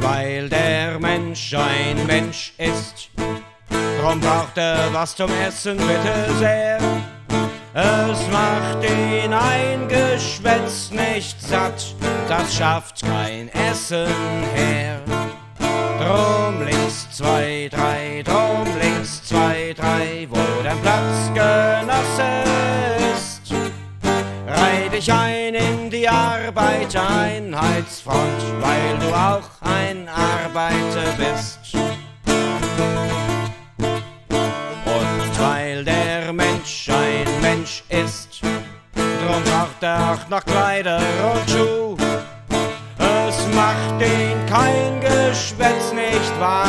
Weil der Mensch ein Mensch ist, drum braucht er was zum Essen, bitte sehr. Es macht ihn ein Geschwätz nicht satt, das schafft kein Essen her. Drum links zwei, drei, drum links zwei, drei, wo dein Platzgenosse ist. Reih dich ein in die Arbeitereinheitsfront, weil du auch ein Arbeiter bist. Und weil der Mensch ein Mensch ist, drum braucht er auch noch Kleider und Schuh. Es macht ihn kein Geschwätz nicht warm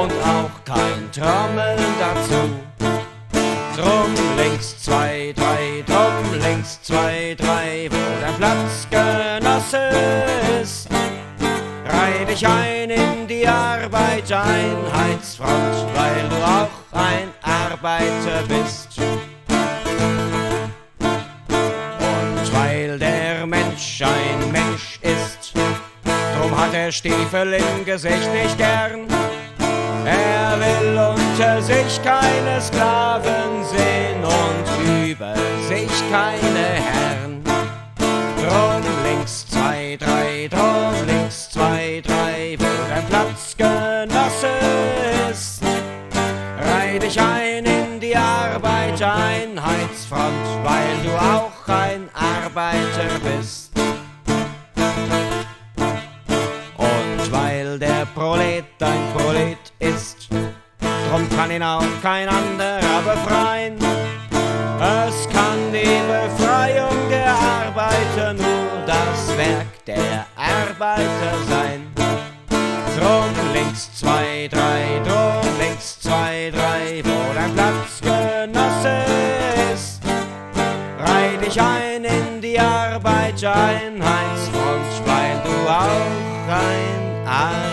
und auch kein Trommeln dazu. Drum links zwei, drei, drum links zwei, drei, wo dein Platzgenosse ist. Dich ein in die Arbeitereinheitsfront, weil du auch ein Arbeiter bist. Und weil der Mensch ein Mensch ist, drum hat er Stiefel im Gesicht nicht gern. Er will unter sich keine Sklaven sehen und über sich keine Herren. Drum links zwei, drei, wo dein Platzgenosse ist. Reih dich ein in die Arbeitereinheitsfront, weil du auch ein Arbeiter bist. Und weil der Prolet ein Prolet ist, drum kann ihn auch kein anderer befreien. Es kann die Befreiung der Arbeiter nur das Werk der Arbeiter sein. Drum links zwei, drei, drum links zwei, drei, wo dein Platzgenosse ist. Reih dich ein in die Arbeitereinheitsfront, weil du auch ein bist.